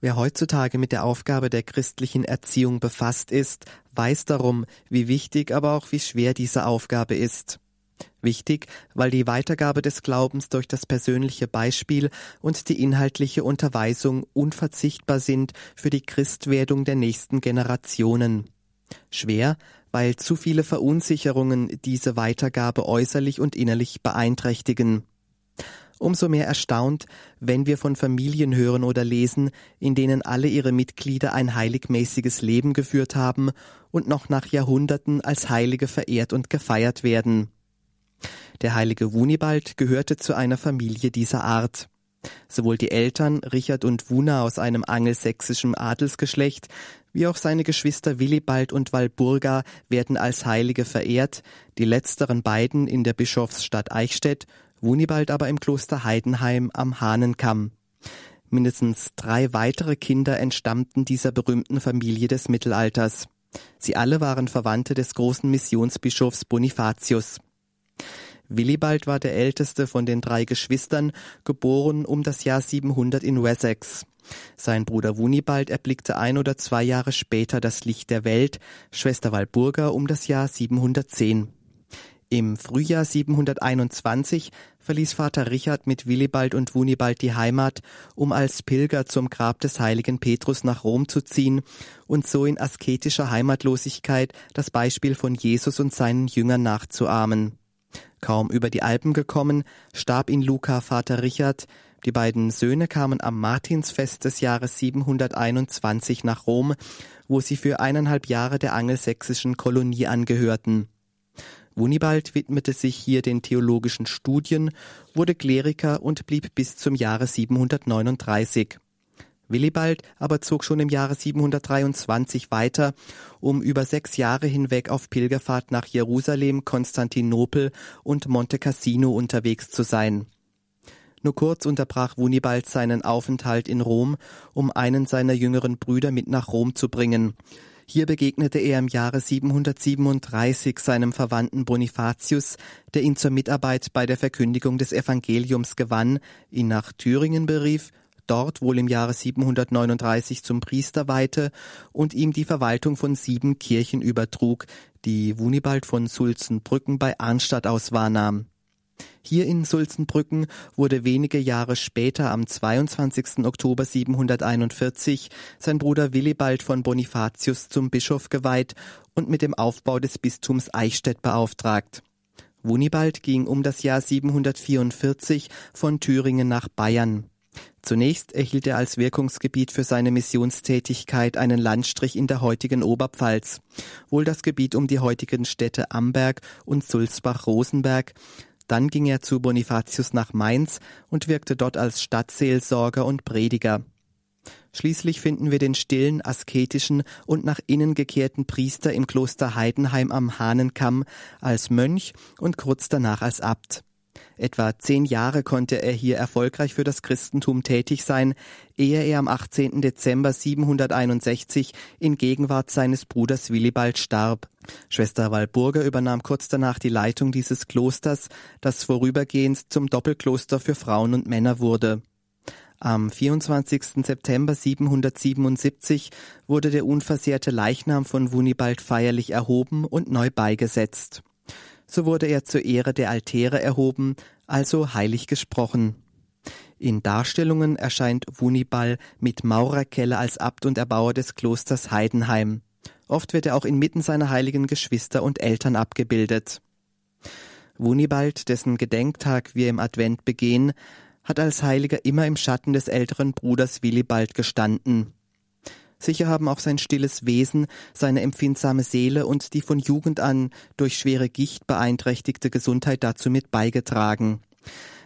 Wer heutzutage mit der Aufgabe der christlichen Erziehung befasst ist, weiß darum, wie wichtig, aber auch wie schwer diese Aufgabe ist. Wichtig, weil die Weitergabe des Glaubens durch das persönliche Beispiel und die inhaltliche Unterweisung unverzichtbar sind für die Christwerdung der nächsten Generationen. Schwer, weil zu viele Verunsicherungen diese Weitergabe äußerlich und innerlich beeinträchtigen. Umso mehr erstaunt, wenn wir von Familien hören oder lesen, in denen alle ihre Mitglieder ein heiligmäßiges Leben geführt haben und noch nach Jahrhunderten als Heilige verehrt und gefeiert werden. Der heilige Wunibald gehörte zu einer Familie dieser Art. Sowohl die Eltern Richard und Wuna aus einem angelsächsischen Adelsgeschlecht, wie auch seine Geschwister Willibald und Walburga werden als Heilige verehrt, die letzteren beiden in der Bischofsstadt Eichstätt Wunibald aber im Kloster Heidenheim am Hahnenkamm. Mindestens drei weitere Kinder entstammten dieser berühmten Familie des Mittelalters. Sie alle waren Verwandte des großen Missionsbischofs Bonifatius. Willibald war der älteste von den drei Geschwistern, geboren um das Jahr 700 in Wessex. Sein Bruder Wunibald erblickte ein oder zwei Jahre später das Licht der Welt, Schwester Walburga um das Jahr 710. Im Frühjahr 721 verließ Vater Richard mit Willibald und Wunibald die Heimat, um als Pilger zum Grab des heiligen Petrus nach Rom zu ziehen und so in asketischer Heimatlosigkeit das Beispiel von Jesus und seinen Jüngern nachzuahmen. Kaum über die Alpen gekommen, starb in Luca Vater Richard, die beiden Söhne kamen am Martinsfest des Jahres 721 nach Rom, wo sie für eineinhalb Jahre der angelsächsischen Kolonie angehörten. Wunibald widmete sich hier den theologischen Studien, wurde Kleriker und blieb bis zum Jahre 739. Willibald aber zog schon im Jahre 723 weiter, um über sechs Jahre hinweg auf Pilgerfahrt nach Jerusalem, Konstantinopel und Monte Cassino unterwegs zu sein. Nur kurz unterbrach Wunibald seinen Aufenthalt in Rom, um einen seiner jüngeren Brüder mit nach Rom zu bringen. Hier begegnete er im Jahre 737 seinem Verwandten Bonifatius, der ihn zur Mitarbeit bei der Verkündigung des Evangeliums gewann, ihn nach Thüringen berief, dort wohl im Jahre 739 zum Priester weihte und ihm die Verwaltung von sieben Kirchen übertrug, die Wunibald von Sulzenbrücken bei Arnstadt aus wahrnahm. Hier in Sulzenbrücken wurde wenige Jahre später am 22. Oktober 741 sein Bruder Willibald von Bonifatius zum Bischof geweiht und mit dem Aufbau des Bistums Eichstätt beauftragt. Wunibald ging um das Jahr 744 von Thüringen nach Bayern. Zunächst erhielt er als Wirkungsgebiet für seine Missionstätigkeit einen Landstrich in der heutigen Oberpfalz, wohl das Gebiet um die heutigen Städte Amberg und Sulzbach-Rosenberg, dann ging er zu Bonifatius nach Mainz und wirkte dort als Stadtseelsorger und Prediger. Schließlich finden wir den stillen, asketischen und nach innen gekehrten Priester im Kloster Heidenheim am Hahnenkamm als Mönch und kurz danach als Abt. Etwa zehn Jahre konnte er hier erfolgreich für das Christentum tätig sein, ehe er am 18. Dezember 761 in Gegenwart seines Bruders Willibald starb. Schwester Walburga übernahm kurz danach die Leitung dieses Klosters, das vorübergehend zum Doppelkloster für Frauen und Männer wurde. Am 24. September 777 wurde der unversehrte Leichnam von Wunibald feierlich erhoben und neu beigesetzt so wurde er zur Ehre der Altäre erhoben, also heilig gesprochen. In Darstellungen erscheint Wunibal mit Maurerkelle als Abt und Erbauer des Klosters Heidenheim. Oft wird er auch inmitten seiner heiligen Geschwister und Eltern abgebildet. Wunibald, dessen Gedenktag wir im Advent begehen, hat als Heiliger immer im Schatten des älteren Bruders Willibald gestanden. Sicher haben auch sein stilles Wesen, seine empfindsame Seele und die von Jugend an durch schwere Gicht beeinträchtigte Gesundheit dazu mit beigetragen.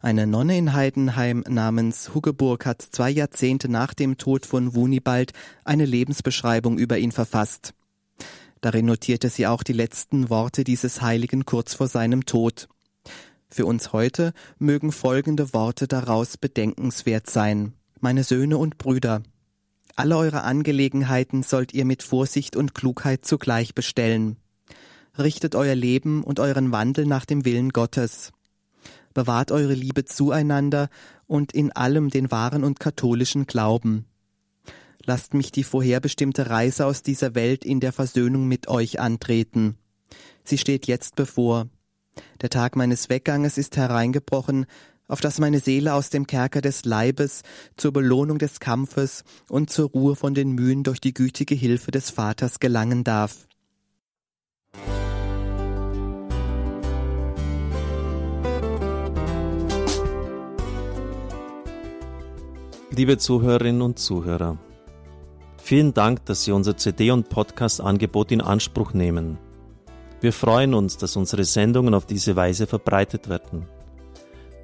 Eine Nonne in Heidenheim namens Huggeburg hat zwei Jahrzehnte nach dem Tod von Wunibald eine Lebensbeschreibung über ihn verfasst. Darin notierte sie auch die letzten Worte dieses Heiligen kurz vor seinem Tod. Für uns heute mögen folgende Worte daraus bedenkenswert sein. Meine Söhne und Brüder, alle eure Angelegenheiten sollt ihr mit Vorsicht und Klugheit zugleich bestellen. Richtet euer Leben und euren Wandel nach dem Willen Gottes. Bewahrt eure Liebe zueinander und in allem den wahren und katholischen Glauben. lasst mich die vorherbestimmte Reise aus dieser Welt in der Versöhnung mit euch antreten. Sie steht jetzt bevor. Der Tag meines Wegganges ist hereingebrochen, auf dass meine Seele aus dem Kerker des Leibes zur Belohnung des Kampfes und zur Ruhe von den Mühen durch die gütige Hilfe des Vaters gelangen darf. Liebe Zuhörerinnen und Zuhörer, vielen Dank, dass Sie unser CD- und Podcast-Angebot in Anspruch nehmen. Wir freuen uns, dass unsere Sendungen auf diese Weise verbreitet werden.